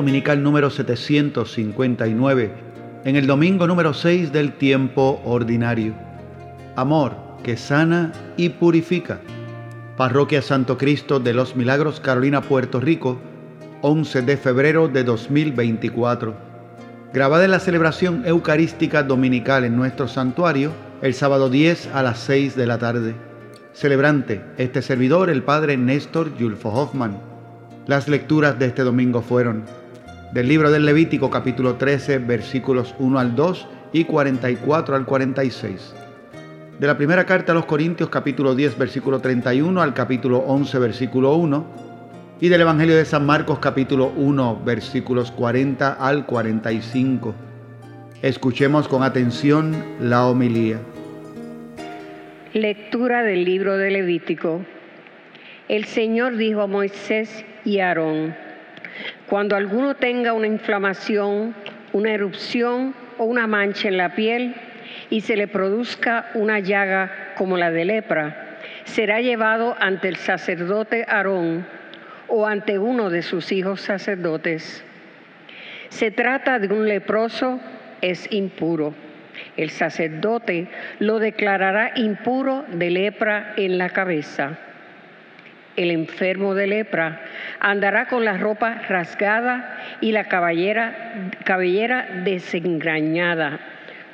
Dominical número 759, en el domingo número 6 del tiempo ordinario. Amor que sana y purifica. Parroquia Santo Cristo de los Milagros, Carolina, Puerto Rico, 11 de febrero de 2024. Grabada en la celebración eucarística dominical en nuestro santuario, el sábado 10 a las 6 de la tarde. Celebrante, este servidor, el padre Néstor Yulfo Hoffman. Las lecturas de este domingo fueron del libro del Levítico capítulo 13 versículos 1 al 2 y 44 al 46. De la primera carta a los Corintios capítulo 10 versículo 31 al capítulo 11 versículo 1 y del Evangelio de San Marcos capítulo 1 versículos 40 al 45. Escuchemos con atención la homilía. Lectura del libro de Levítico. El Señor dijo a Moisés y Aarón, cuando alguno tenga una inflamación, una erupción o una mancha en la piel y se le produzca una llaga como la de lepra, será llevado ante el sacerdote Aarón o ante uno de sus hijos sacerdotes. Se trata de un leproso, es impuro. El sacerdote lo declarará impuro de lepra en la cabeza el enfermo de lepra, andará con la ropa rasgada y la cabellera, cabellera desengrañada,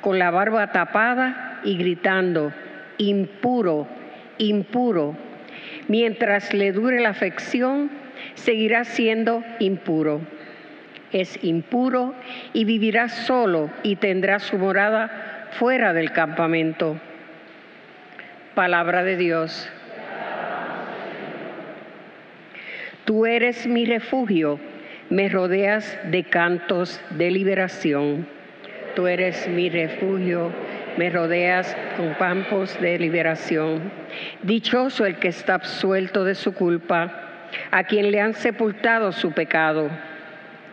con la barba tapada y gritando, impuro, impuro. Mientras le dure la afección, seguirá siendo impuro. Es impuro y vivirá solo y tendrá su morada fuera del campamento. Palabra de Dios. Tú eres mi refugio, me rodeas de cantos de liberación. Tú eres mi refugio, me rodeas con campos de liberación. Dichoso el que está absuelto de su culpa, a quien le han sepultado su pecado.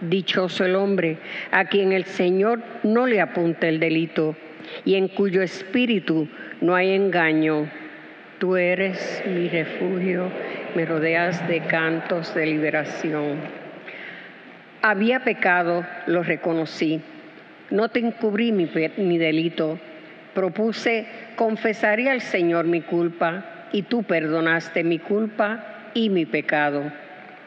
Dichoso el hombre a quien el Señor no le apunta el delito y en cuyo espíritu no hay engaño. Tú eres mi refugio me rodeas de cantos de liberación. Había pecado, lo reconocí. No te encubrí mi, delito. Propuse, confesaría al Señor mi culpa, y tú perdonaste mi culpa y mi pecado.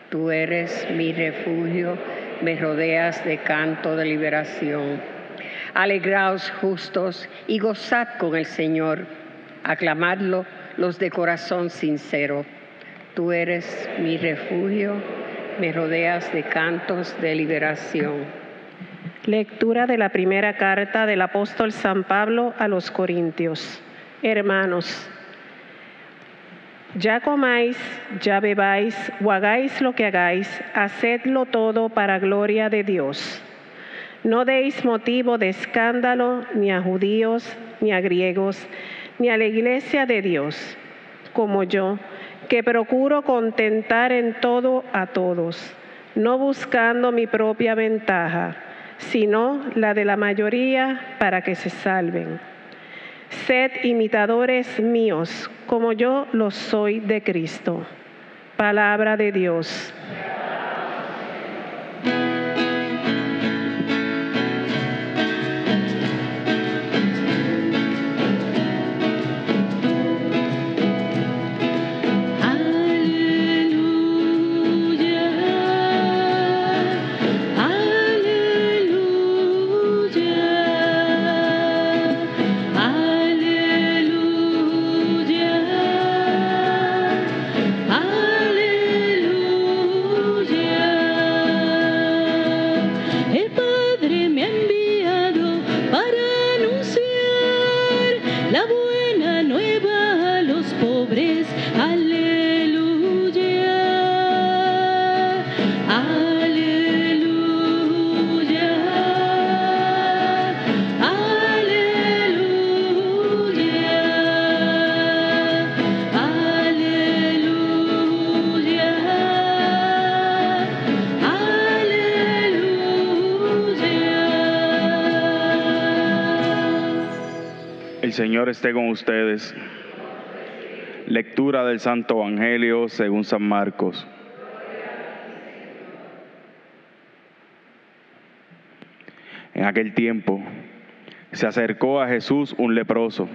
Tú eres mi refugio, me rodeas de canto de liberación. Alegraos justos y gozad con el Señor. Aclamadlo los de corazón sincero Tú eres mi refugio, me rodeas de cantos de liberación. Lectura de la primera carta del apóstol San Pablo a los Corintios. Hermanos, ya comáis, ya bebáis o hagáis lo que hagáis, hacedlo todo para gloria de Dios. No deis motivo de escándalo ni a judíos, ni a griegos, ni a la iglesia de Dios, como yo que procuro contentar en todo a todos, no buscando mi propia ventaja, sino la de la mayoría para que se salven. Sed imitadores míos, como yo lo soy de Cristo. Palabra de Dios. Señor esté con ustedes. Lectura del Santo Evangelio según San Marcos. aquel tiempo, se acercó a Jesús un leproso,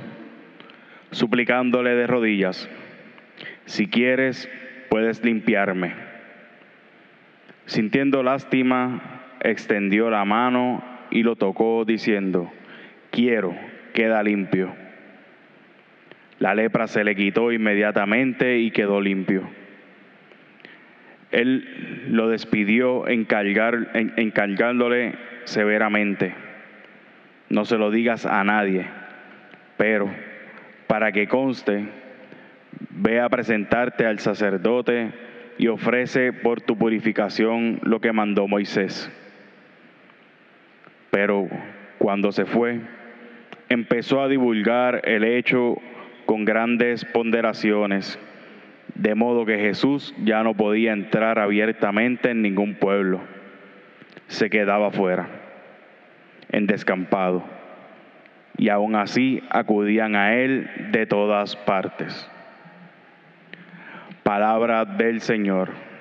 suplicándole de rodillas, si quieres, puedes limpiarme. Sintiendo lástima, extendió la mano y lo tocó diciendo, quiero, queda limpio. La lepra se le quitó inmediatamente y quedó limpio. Él lo despidió encargar, encargándole severamente, no se lo digas a nadie, pero para que conste, ve a presentarte al sacerdote y ofrece por tu purificación lo que mandó Moisés. Pero cuando se fue, empezó a divulgar el hecho con grandes ponderaciones, de modo que Jesús ya no podía entrar abiertamente en ningún pueblo, se quedaba fuera, en descampado, y aún así acudían a él de todas partes. Palabra del Señor.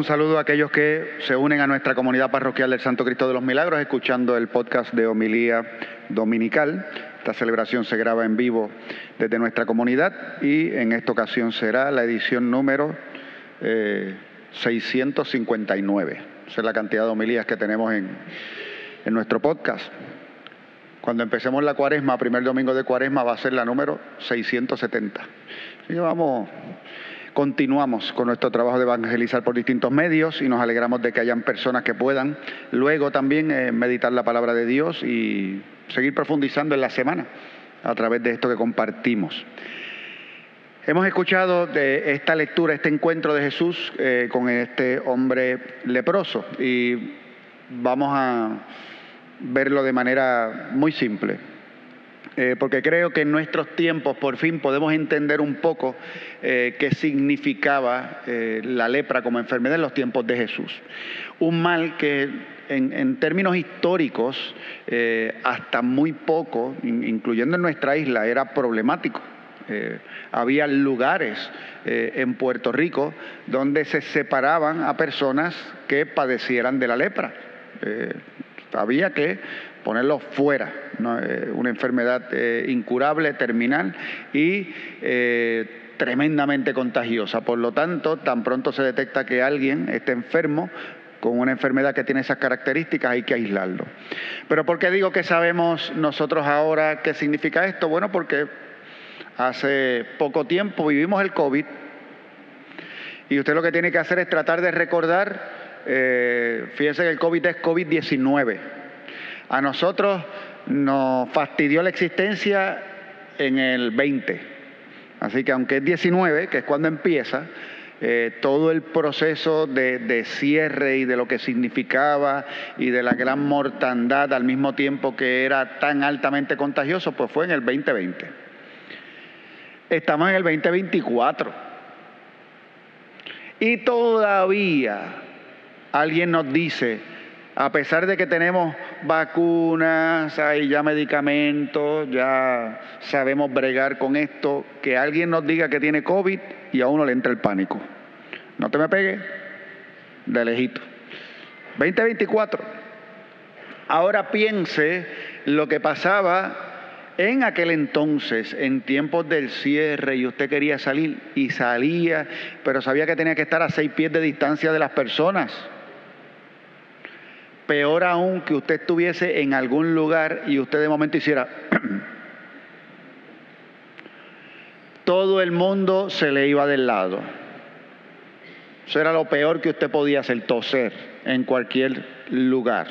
Un saludo a aquellos que se unen a nuestra comunidad parroquial del Santo Cristo de los Milagros, escuchando el podcast de homilía dominical. Esta celebración se graba en vivo desde nuestra comunidad y en esta ocasión será la edición número 659. Eh, Esa es la cantidad de homilías que tenemos en, en nuestro podcast. Cuando empecemos la cuaresma, primer domingo de cuaresma, va a ser la número 670. Y vamos Continuamos con nuestro trabajo de evangelizar por distintos medios y nos alegramos de que hayan personas que puedan luego también eh, meditar la palabra de Dios y seguir profundizando en la semana a través de esto que compartimos. Hemos escuchado de esta lectura, este encuentro de Jesús eh, con este hombre leproso y vamos a verlo de manera muy simple. Eh, porque creo que en nuestros tiempos por fin podemos entender un poco eh, qué significaba eh, la lepra como enfermedad en los tiempos de Jesús. Un mal que en, términos históricos, hasta muy poco, incluyendo en nuestra isla, era problemático. había lugares en Puerto Rico donde se separaban a personas que padecieran de la lepra. había que ponerlos fuera, eh, una enfermedad eh, incurable, terminal y eh, tremendamente contagiosa. Por lo tanto, tan pronto se detecta que alguien está enfermo, con una enfermedad que tiene esas características hay que aislarlo. Pero ¿por qué digo que sabemos nosotros ahora qué significa esto? Bueno, porque hace poco tiempo vivimos el COVID y usted lo que tiene que hacer es tratar de recordar, fíjense que el COVID es COVID-19 a nosotros nos fastidió la existencia en el 20. Así que aunque es 19, que es cuando empieza, eh, todo el proceso de, cierre y de lo que significaba y de la gran mortandad al mismo tiempo que era tan altamente contagioso, pues fue en el 2020. Estamos en el 2024. Y todavía alguien nos dice, a pesar de que tenemos vacunas, hay ya medicamentos, ya sabemos bregar con esto, que alguien nos diga que tiene COVID y a uno le entra el pánico. No te me pegues, de lejito. 2024. Ahora piense lo que pasaba en aquel entonces, en tiempos del cierre, y usted quería salir y salía, pero sabía que tenía que estar a seis pies de distancia de las personas. Peor aún que usted estuviese en algún lugar y usted de momento hiciera... Todo el mundo se le iba del lado. Eso era lo peor que usted podía hacer, toser en cualquier lugar.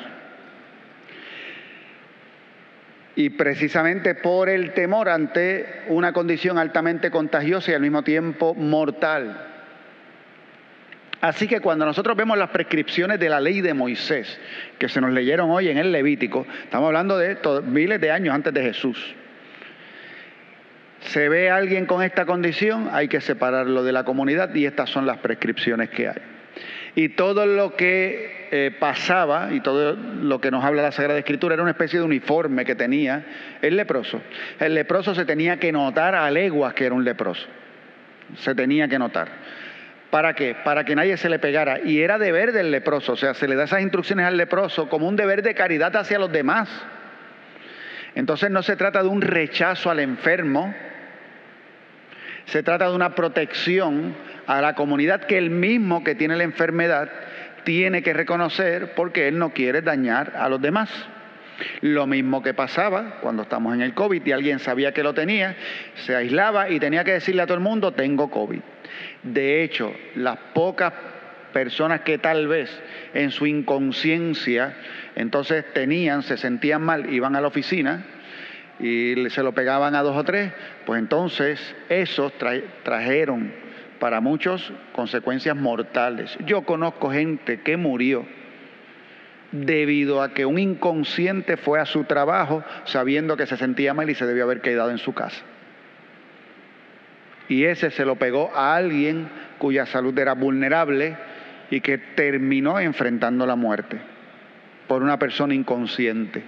y precisamente por el temor ante una condición altamente contagiosa y al mismo tiempo mortal. Así que cuando nosotros vemos las prescripciones de la ley de Moisés, que se nos leyeron hoy en el Levítico, estamos hablando de miles de años antes de Jesús, se ve a alguien con esta condición, hay que separarlo de la comunidad y estas son las prescripciones que hay. Y todo lo que eh, pasaba, y todo lo que nos habla la Sagrada Escritura, era una especie de uniforme que tenía el leproso. El leproso se tenía que notar a leguas que era un leproso. Se tenía que notar. ¿Para qué? Para que nadie se le pegara. Y era deber del leproso, o sea, se le da esas instrucciones al leproso como un deber de caridad hacia los demás. Entonces no se trata de un rechazo al enfermo, se trata de una protección a la comunidad que el mismo que tiene la enfermedad tiene que reconocer porque él no quiere dañar a los demás. Lo mismo que pasaba cuando estamos en el COVID y alguien sabía que lo tenía, se aislaba y tenía que decirle a todo el mundo, tengo COVID. De hecho, las pocas personas que tal vez en su inconsciencia entonces tenían, se sentían mal, iban a la oficina y se lo pegaban a dos o tres, pues entonces esos trajeron para muchos consecuencias mortales. Yo conozco gente que murió debido a que un inconsciente fue a su trabajo sabiendo que se sentía mal y se debió haber quedado en su casa. Y ese se lo pegó a alguien cuya salud era vulnerable y que terminó enfrentando la muerte por una persona inconsciente.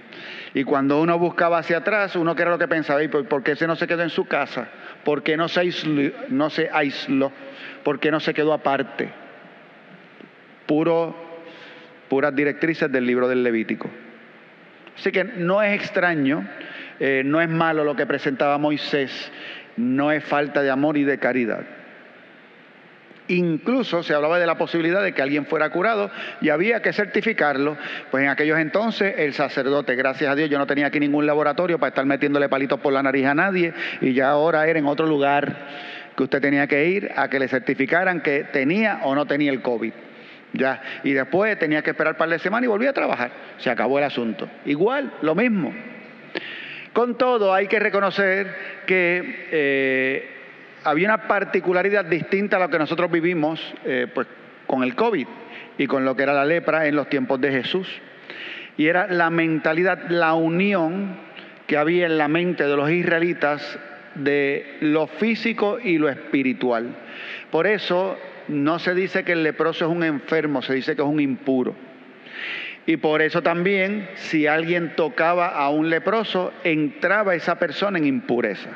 Y cuando uno buscaba hacia atrás, uno que era lo que pensaba, ¿por qué ese no se quedó en su casa? ¿Por qué no se aisló? No se aisló? ¿Por qué no se quedó aparte? Puro, puras directrices del libro del Levítico. Así que no es extraño, eh, no es malo lo que presentaba Moisés, no es falta de amor y de caridad. Incluso se hablaba de la posibilidad de que alguien fuera curado y había que certificarlo. Pues en aquellos entonces el sacerdote, gracias a Dios, yo no tenía aquí ningún laboratorio para estar metiéndole palitos por la nariz a nadie y ya ahora era en otro lugar que usted tenía que ir a que le certificaran que tenía o no tenía el COVID. Ya, y después tenía que esperar un par de semanas y volvía a trabajar. Se acabó el asunto. Igual, lo mismo. Con todo, hay que reconocer que eh, había una particularidad distinta a lo que nosotros vivimos eh, pues, con el COVID y con lo que era la lepra en los tiempos de Jesús. Y era la mentalidad, la unión que había en la mente de los israelitas de lo físico y lo espiritual. Por eso no se dice que el leproso es un enfermo, se dice que es un impuro. Y por eso también, si alguien tocaba a un leproso, entraba esa persona en impureza.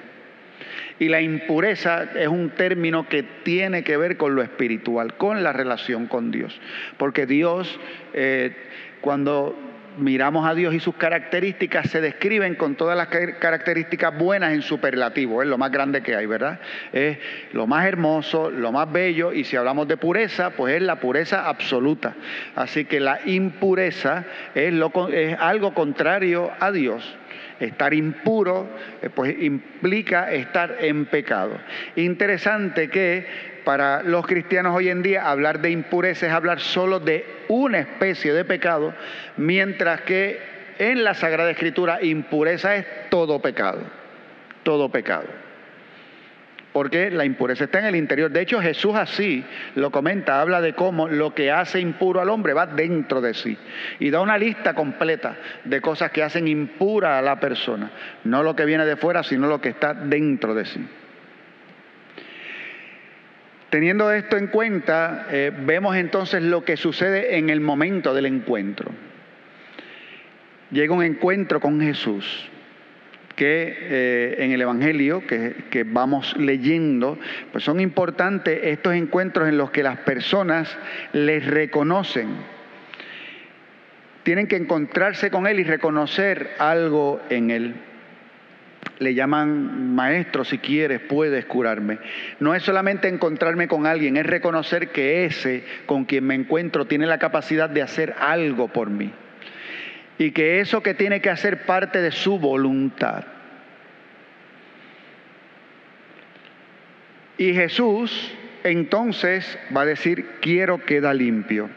Y la impureza es un término que tiene que ver con lo espiritual, con la relación con Dios. Porque Dios, eh, cuando miramos a Dios y sus características se describen con todas las características buenas en superlativo, es lo más grande que hay, ¿verdad? Es lo más hermoso, lo más bello, y si hablamos de pureza, pues es la pureza absoluta. Así que la impureza es, es algo contrario a Dios. Estar impuro eh, pues implica estar en pecado. Interesante que para los cristianos hoy en día hablar de impureza es hablar solo de una especie de pecado, mientras que en la Sagrada Escritura impureza es todo pecado, todo pecado porque la impureza está en el interior. De hecho, Jesús así lo comenta, habla de cómo lo que hace impuro al hombre va dentro de sí. Y da una lista completa de cosas que hacen impura a la persona. No lo que viene de fuera, sino lo que está dentro de sí. Teniendo esto en cuenta, eh, vemos entonces lo que sucede en el momento del encuentro. Llega un encuentro con Jesús que eh, en el Evangelio que, vamos leyendo, pues son importantes estos encuentros en los que las personas les reconocen. Tienen que encontrarse con Él y reconocer algo en Él. Le llaman maestro si quieres, puedes curarme. No es solamente encontrarme con alguien, es reconocer que ese con quien me encuentro tiene la capacidad de hacer algo por mí. Y que eso que tiene que hacer parte de su voluntad. Y Jesús entonces va a decir, quiero queda limpio.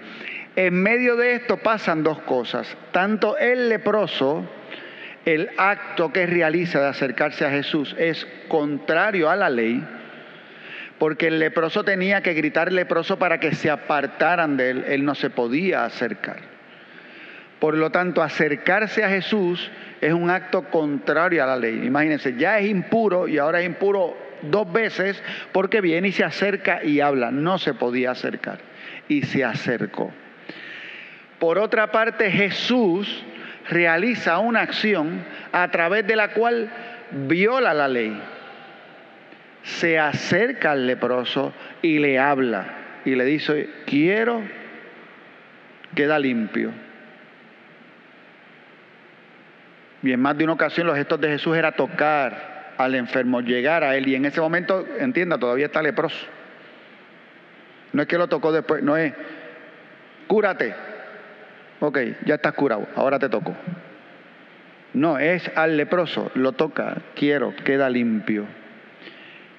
En medio de esto pasan dos cosas. Tanto el leproso, el acto que realiza de acercarse a Jesús es contrario a la ley, porque el leproso tenía que gritar leproso para que se apartaran de él, él no se podía acercar. Por lo tanto, acercarse a Jesús es un acto contrario a la ley. Imagínense, ya es impuro y ahora es impuro dos veces porque viene y se acerca y habla. No se podía acercar y se acercó. Por otra parte, Jesús realiza una acción a través de la cual viola la ley. Se acerca al leproso y le habla y le dice, quiero, queda limpio. Y en más de una ocasión los gestos de Jesús era tocar al enfermo, llegar a él. Y en ese momento, entienda, todavía está leproso. No es que lo tocó después, no es, cúrate, ok, ya estás curado, ahora te toco. No, es al leproso, lo toca, quiero, queda limpio.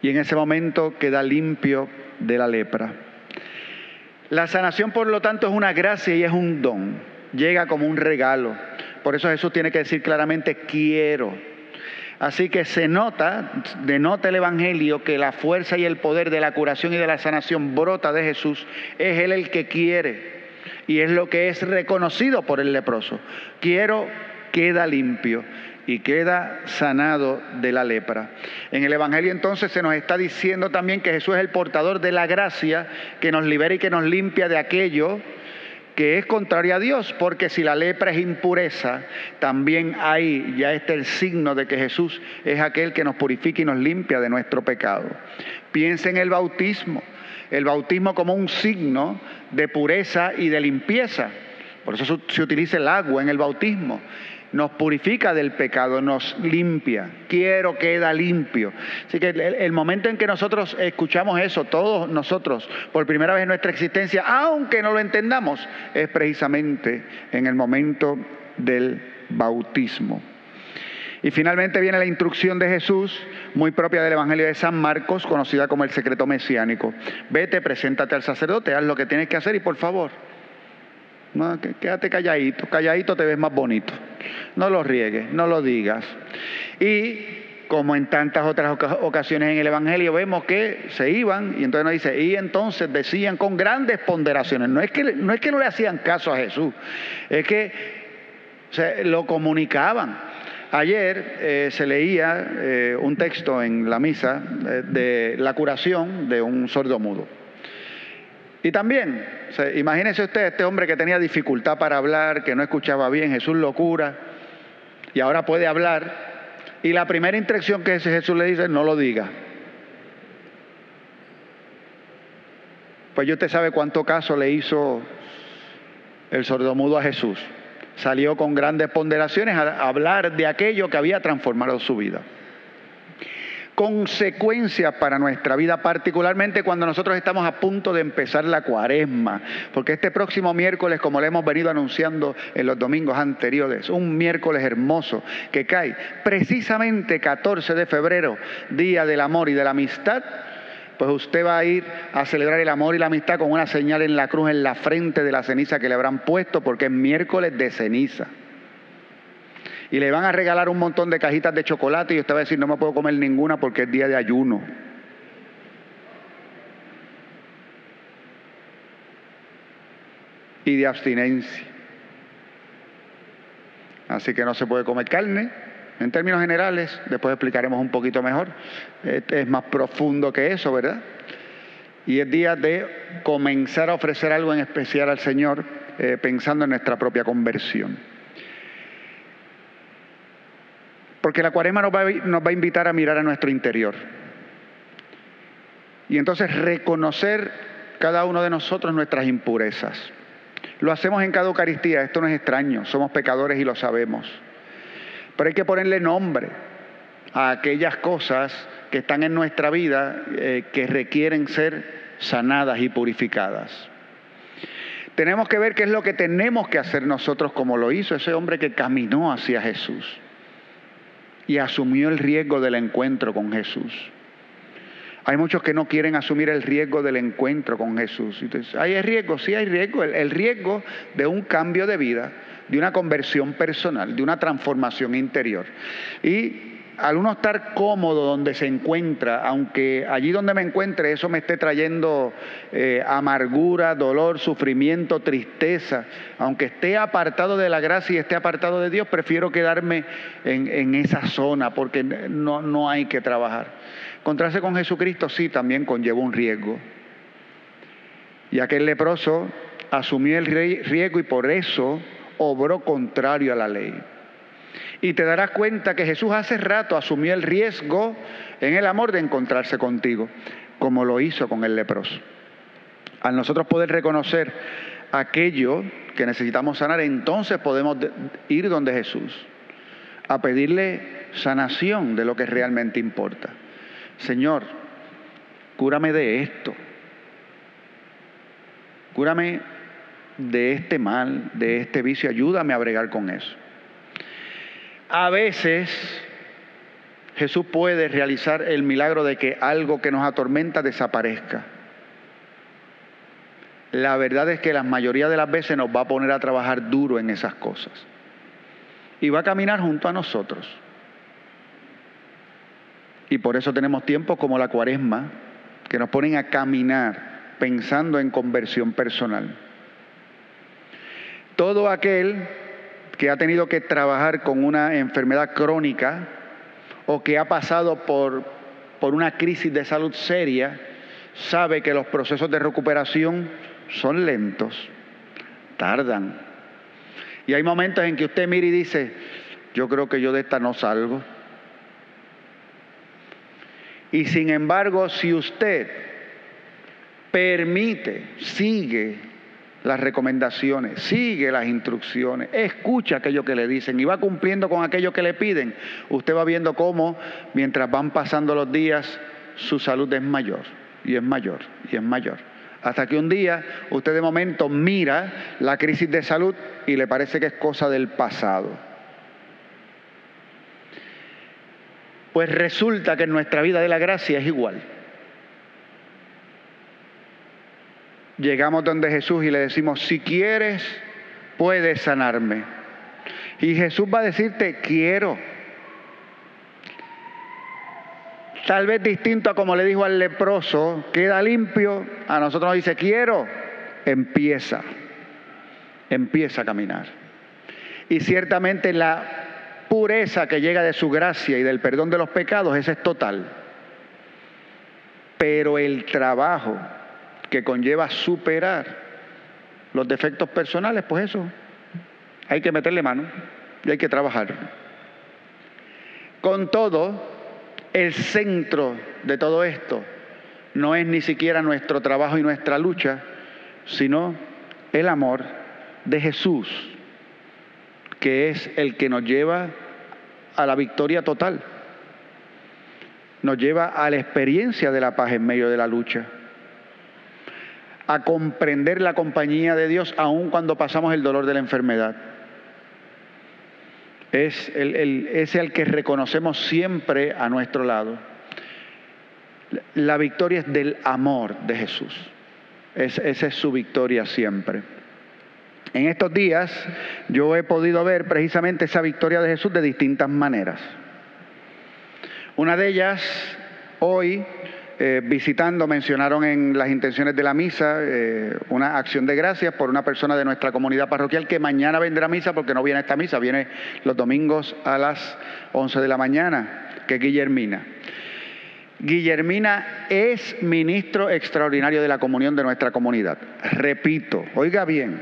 Y en ese momento queda limpio de la lepra. La sanación, por lo tanto, es una gracia y es un don. Llega como un regalo. Por eso Jesús tiene que decir claramente, quiero. Así que se nota, denota el Evangelio que la fuerza y el poder de la curación y de la sanación brota de Jesús. Es Él el que quiere y es lo que es reconocido por el leproso. Quiero, queda limpio y queda sanado de la lepra. En el Evangelio entonces se nos está diciendo también que Jesús es el portador de la gracia que nos libera y que nos limpia de aquello que es contrario a Dios, porque si la lepra es impureza, también hay, ya está el signo de que Jesús es aquel que nos purifica y nos limpia de nuestro pecado. Piensa en el bautismo el bautismo como un signo de pureza y de limpieza. Por eso se utiliza el agua en el bautismo. Nos purifica del pecado, nos limpia. Quiero queda limpio. Así que el, momento en que nosotros escuchamos eso, todos nosotros, por primera vez en nuestra existencia, aunque no lo entendamos, es precisamente en el momento del bautismo. Y finalmente viene la instrucción de Jesús, muy propia del Evangelio de San Marcos, conocida como el secreto mesiánico. Vete, preséntate al sacerdote, haz lo que tienes que hacer y por favor, no, quédate calladito, calladito te ves más bonito. No lo riegues, no lo digas. Y como en tantas otras ocasiones en el Evangelio vemos que se iban y entonces nos dice, y entonces decían con grandes ponderaciones, no es que no, es que no le hacían caso a Jesús, es que lo comunicaban. Ayer eh, se leía eh, un texto en la misa eh, de la curación de un sordo mudo. Y también, imagínense usted, este hombre que tenía dificultad para hablar, que no escuchaba bien, Jesús lo cura y ahora puede hablar. Y la primera instrucción que Jesús le dice, no lo diga. Pues usted sabe cuánto caso le hizo el sordomudo a Jesús salió con grandes ponderaciones a hablar de aquello que había transformado su vida. Consecuencias para nuestra vida, particularmente cuando nosotros estamos a punto de empezar la cuaresma, porque este próximo miércoles, como le hemos venido anunciando en los domingos anteriores, un miércoles hermoso que cae precisamente 14 de febrero, Día del Amor y de la Amistad, pues usted va a ir a celebrar el amor y la amistad con una señal en la cruz en la frente de la ceniza que le habrán puesto porque es miércoles de ceniza. Y le van a regalar un montón de cajitas de chocolate y usted va a decir, no me puedo comer ninguna porque es día de ayuno. Y de abstinencia. Así que no se puede comer carne, en términos generales, después explicaremos un poquito mejor, es más profundo que eso, ¿verdad? Y es día de comenzar a ofrecer algo en especial al Señor eh, pensando en nuestra propia conversión. Porque la va, nos va a invitar a mirar a nuestro interior. Y entonces reconocer cada uno de nosotros nuestras impurezas. Lo hacemos en cada Eucaristía, esto no es extraño, somos pecadores y lo sabemos pero hay que ponerle nombre. a aquellas cosas que están en nuestra vida eh, que requieren ser sanadas y purificadas. Tenemos que ver qué es lo que tenemos que hacer nosotros como lo hizo ese hombre que caminó hacia Jesús y asumió el riesgo del encuentro con Jesús. Hay muchos que no quieren asumir el riesgo del encuentro con Jesús. Entonces, ¿Hay riesgo? Sí, hay riesgo. el riesgo de un cambio de vida, de una conversión personal, de una transformación interior. Y al uno estar cómodo donde se encuentra, aunque allí donde me encuentre eso me esté trayendo eh, amargura, dolor, sufrimiento, tristeza, aunque esté apartado de la gracia y esté apartado de Dios, prefiero quedarme en, esa zona porque no, no hay que trabajar. Encontrarse con Jesucristo sí también conlleva un riesgo. Y aquel leproso asumió el riesgo y por eso obró contrario a la ley. Y te darás cuenta que Jesús hace rato asumió el riesgo en el amor de encontrarse contigo, como lo hizo con el leproso. Al nosotros poder reconocer aquello que necesitamos sanar, entonces podemos ir donde Jesús, a pedirle sanación de lo que realmente importa. Señor, cúrame de esto. Cúrame de este mal, de este vicio, ayúdame a bregar con eso. A veces Jesús puede realizar el milagro de que algo que nos atormenta desaparezca. La verdad es que la mayoría de las veces nos va a poner a trabajar duro en esas cosas. Y va a caminar junto a nosotros. Y por eso tenemos tiempos como la cuaresma, que nos ponen a caminar pensando en conversión personal. Todo aquel que ha tenido que trabajar con una enfermedad crónica o que ha pasado por, por una crisis de salud seria, sabe que los procesos de recuperación son lentos, tardan. Y hay momentos en que usted mira y dice, yo creo que yo de esta no salgo. Y sin embargo, si usted permite, sigue las recomendaciones, sigue las instrucciones, escucha aquello que le dicen y va cumpliendo con aquello que le piden, usted va viendo cómo mientras van pasando los días su salud es mayor y es mayor y es mayor. Hasta que un día usted de momento mira la crisis de salud y le parece que es cosa del pasado. Pues resulta que en nuestra vida de la gracia es igual. Llegamos donde Jesús y le decimos, si quieres, puedes sanarme. Y Jesús va a decirte, quiero. Tal vez distinto a como le dijo al leproso, queda limpio, a nosotros nos dice, quiero, empieza, empieza a caminar. Y ciertamente la pureza que llega de su gracia y del perdón de los pecados, ese es total. Pero el trabajo que conlleva superar los defectos personales, pues eso, hay que meterle mano y hay que trabajar. Con todo, el centro de todo esto no es ni siquiera nuestro trabajo y nuestra lucha, sino el amor de Jesús, que es el que nos lleva a la victoria total, nos lleva a la experiencia de la paz en medio de la lucha a comprender la compañía de Dios aun cuando pasamos el dolor de la enfermedad. Es el, es el que reconocemos siempre a nuestro lado. La victoria es del amor de Jesús. esa es su victoria siempre. En estos días yo he podido ver precisamente esa victoria de Jesús de distintas maneras. Una de ellas, hoy, eh, visitando mencionaron en las intenciones de la misa eh, una acción de gracias por una persona de nuestra comunidad parroquial que mañana vendrá a misa porque no viene a esta misa, viene los domingos a las 11 de la mañana, que es Guillermina. Guillermina es ministro extraordinario de la comunión de nuestra comunidad. Repito, oiga bien,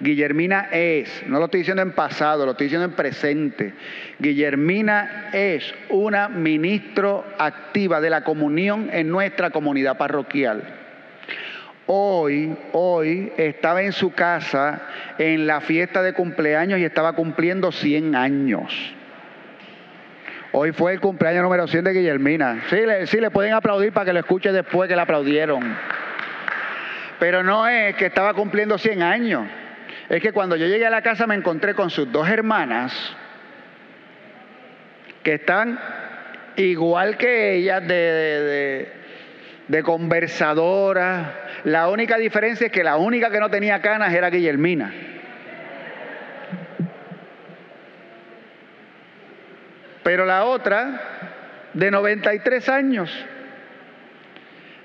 Guillermina es, no lo estoy diciendo en pasado, lo estoy diciendo en presente. Guillermina es una ministro activa de la comunión en nuestra comunidad parroquial. Hoy, hoy estaba en su casa en la fiesta de cumpleaños y estaba cumpliendo 100 años. Hoy fue el cumpleaños número 100 de Guillermina. Sí le, sí, le pueden aplaudir para que lo escuche después que le aplaudieron. Pero no es que estaba cumpliendo 100 años. Es que cuando yo llegué a la casa me encontré con sus dos hermanas que están igual que ellas de, de, conversadoras. La única diferencia es que la única que no tenía canas era Guillermina. Pero la otra, de 93 años.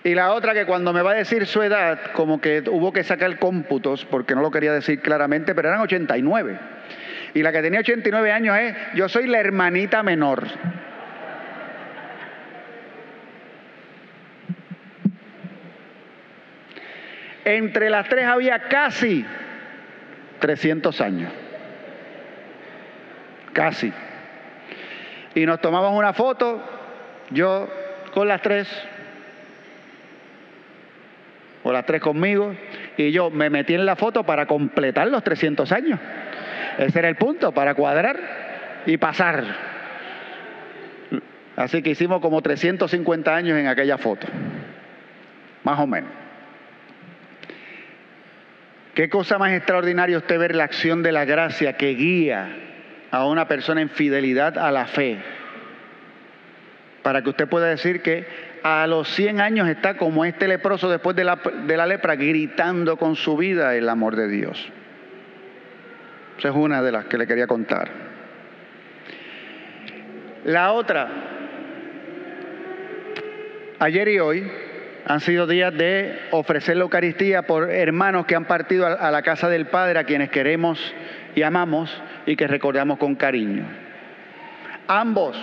Y la otra que cuando me va a decir su edad, como que hubo que sacar cómputos, porque no lo quería decir claramente, pero eran 89. Y la que tenía 89 años es, yo soy la hermanita menor. Entre las tres había casi 300 años. Casi. Y nos tomamos una foto, yo con las tres, o las tres conmigo, y yo me metí en la foto para completar los 300 años. Ese era el punto, para cuadrar y pasar. Así que hicimos como 350 años en aquella foto, más o menos. ¿Qué cosa más extraordinaria usted ver la acción de la gracia que guía a una persona en fidelidad a la fe? Para que usted pueda decir que a los 100 años está como este leproso después de la, de la lepra, gritando con su vida el amor de Dios. Esa es una de las que le quería contar. La otra, ayer y hoy han sido días de ofrecer la Eucaristía por hermanos que han partido a la casa del Padre, a quienes queremos y amamos y que recordamos con cariño. Ambos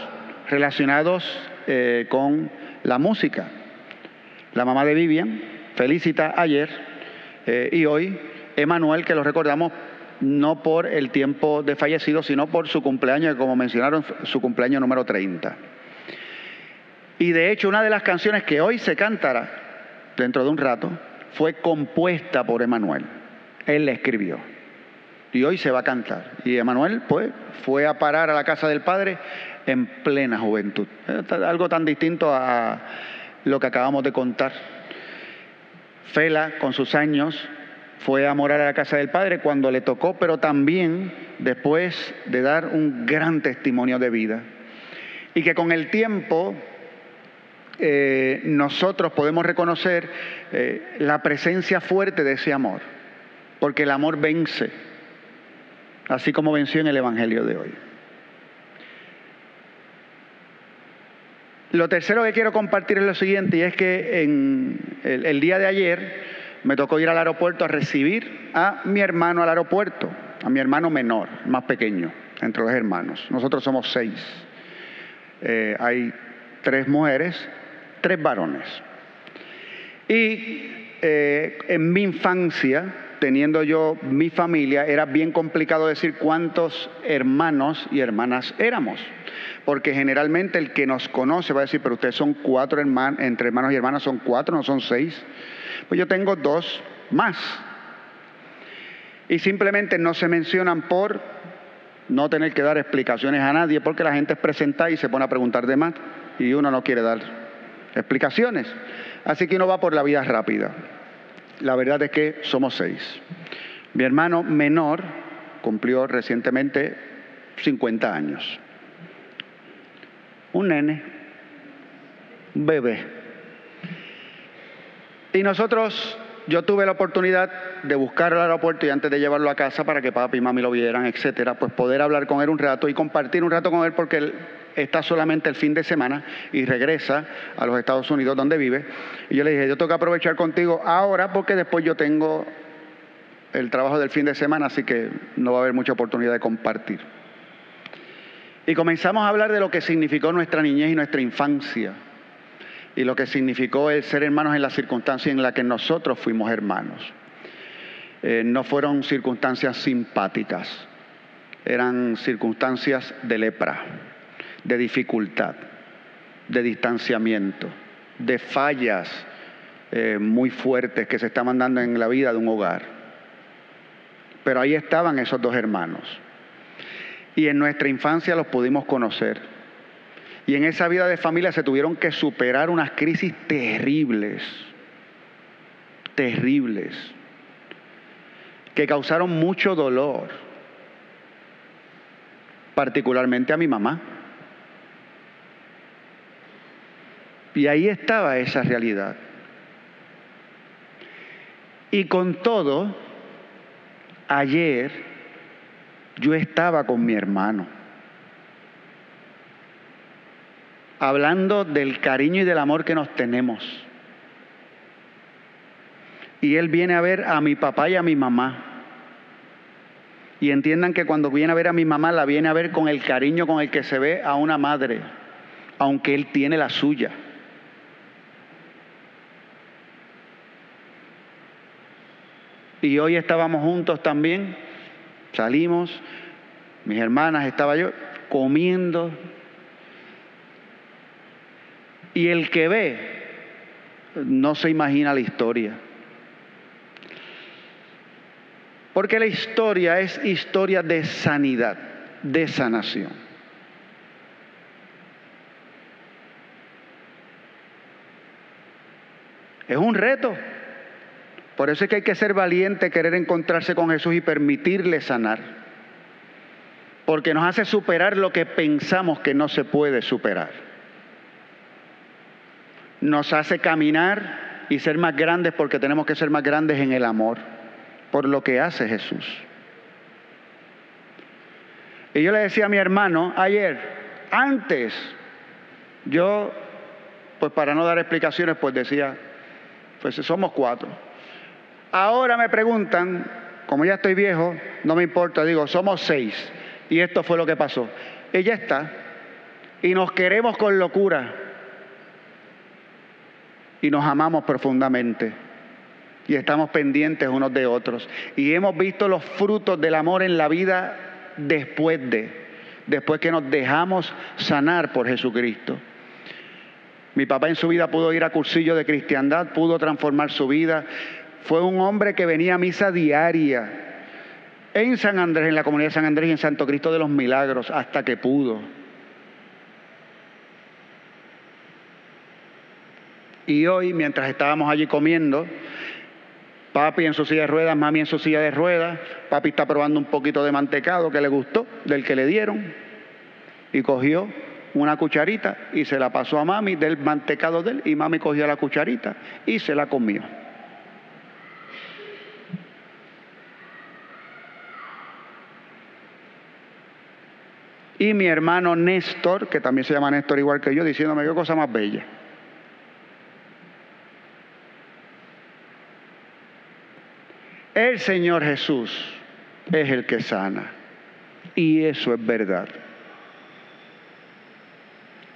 relacionados eh, con la música. La mamá de Vivian, felicita ayer, eh, y hoy Emanuel, que lo recordamos no por el tiempo de fallecido, sino por su cumpleaños, como mencionaron, su cumpleaños número 30. Y de hecho, una de las canciones que hoy se cantará, dentro de un rato, fue compuesta por Emanuel. Él la escribió. Y hoy se va a cantar. Y Emanuel, pues, fue a parar a la casa del Padre en plena juventud. Algo tan distinto a lo que acabamos de contar. Fela, con sus años, fue a morar a la casa del Padre cuando le tocó, pero también después de dar un gran testimonio de vida. Y que con el tiempo eh, nosotros podemos reconocer eh, la presencia fuerte de ese amor, porque el amor vence, así como venció en el Evangelio de hoy. Lo tercero que quiero compartir es lo siguiente, y es que el día de ayer, me tocó ir al aeropuerto a recibir a mi hermano al aeropuerto, a mi hermano menor, más pequeño, entre los hermanos. Nosotros somos seis. Eh, hay tres mujeres, tres varones. Y eh, en mi infancia, teniendo yo mi familia, era bien complicado decir cuántos hermanos y hermanas éramos. Porque generalmente el que nos conoce va a decir, pero ustedes son cuatro hermanos, entre hermanos y hermanas son cuatro, no son seis. Pues yo tengo dos más. Y simplemente no se mencionan por no tener que dar explicaciones a nadie, porque la gente es presentada y se pone a preguntar de más y uno no quiere dar explicaciones. Así que uno va por la vida rápida. La verdad es que somos seis. Mi hermano menor cumplió recientemente 50 años. Un nene, un bebé. Y nosotros, yo tuve la oportunidad de buscar el aeropuerto y antes de llevarlo a casa para que papi y mami lo vieran, etcétera, pues poder hablar con él un rato y compartir un rato con él porque él está solamente el fin de semana y regresa a los Estados Unidos donde vive. Y yo le dije, yo tengo que aprovechar contigo ahora porque después yo tengo el trabajo del fin de semana, así que no va a haber mucha oportunidad de compartir. Y comenzamos a hablar de lo que significó nuestra niñez y nuestra infancia y lo que significó el ser hermanos en la circunstancia en la que nosotros fuimos hermanos. Eh, no fueron circunstancias simpáticas, eran circunstancias de lepra, de dificultad, de distanciamiento, de fallas eh, muy fuertes que se estaban dando en la vida de un hogar. Pero ahí estaban esos dos hermanos. Y en nuestra infancia los pudimos conocer Y en esa vida de familia se tuvieron que superar unas crisis terribles, terribles, que causaron mucho dolor, particularmente a mi mamá. Y ahí estaba esa realidad. Y con todo, ayer yo estaba con mi hermano, hablando del cariño y del amor que nos tenemos. Y él viene a ver a mi papá y a mi mamá. Y entiendan que cuando viene a ver a mi mamá, la viene a ver con el cariño con el que se ve a una madre, aunque él tiene la suya. Y hoy estábamos juntos también, salimos, mis hermanas, estaba yo comiendo. Y el que ve no se imagina la historia. Porque la historia es historia de sanidad, de sanación. Es un reto. Por eso es que hay que ser valiente, querer encontrarse con Jesús y permitirle sanar. Porque nos hace superar lo que pensamos que no se puede superar. Nos hace caminar y ser más grandes porque tenemos que ser más grandes en el amor, por lo que hace Jesús. Y yo le decía a mi hermano ayer, antes, yo, pues para no dar explicaciones, pues decía, pues somos cuatro. Ahora me preguntan, como ya estoy viejo, no me importa, digo, somos seis. Y esto fue lo que pasó. Ella está. Y nos queremos con locura. Y nos amamos profundamente. Y estamos pendientes unos de otros. Y hemos visto los frutos del amor en la vida después de, después que nos dejamos sanar por Jesucristo. Mi papá en su vida pudo ir a cursillo de cristiandad, pudo transformar su vida, fue un hombre que venía a misa diaria en San Andrés, en la comunidad de San Andrés y en Santo Cristo de los Milagros, hasta que pudo. Y hoy, mientras estábamos allí comiendo, papi en su silla de ruedas, mami en su silla de ruedas, papi está probando un poquito de mantecado que le gustó, del que le dieron, y cogió una cucharita y se la pasó a mami del mantecado de él, y mami cogió la cucharita y se la comió. Y mi hermano Néstor, que también se llama Néstor igual que yo, diciéndome qué cosa más bella. El Señor Jesús es el que sana. Y eso es verdad.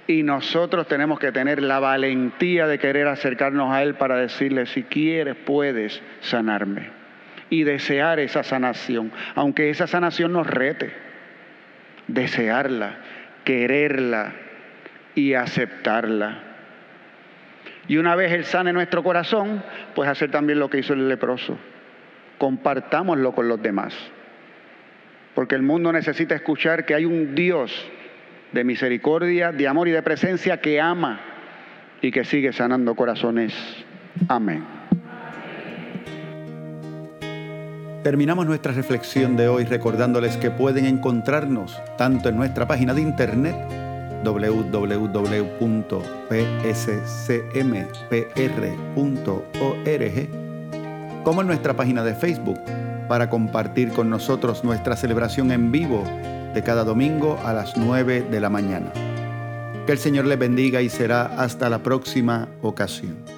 Y nosotros tenemos que tener la valentía de querer acercarnos a Él para decirle, si quieres, puedes sanarme. Y desear esa sanación, aunque esa sanación nos rete desearla, quererla y aceptarla. Y una vez Él sane nuestro corazón, pues hacer también lo que hizo el leproso. Compartámoslo con los demás. Porque el mundo necesita escuchar que hay un Dios de misericordia, de amor y de presencia que ama y que sigue sanando corazones. Amén. Terminamos nuestra reflexión de hoy recordándoles que pueden encontrarnos tanto en nuestra página de internet www.pscmpr.org como en nuestra página de Facebook para compartir con nosotros nuestra celebración en vivo de cada domingo a las 9 de la mañana. Que el Señor les bendiga y será hasta la próxima ocasión.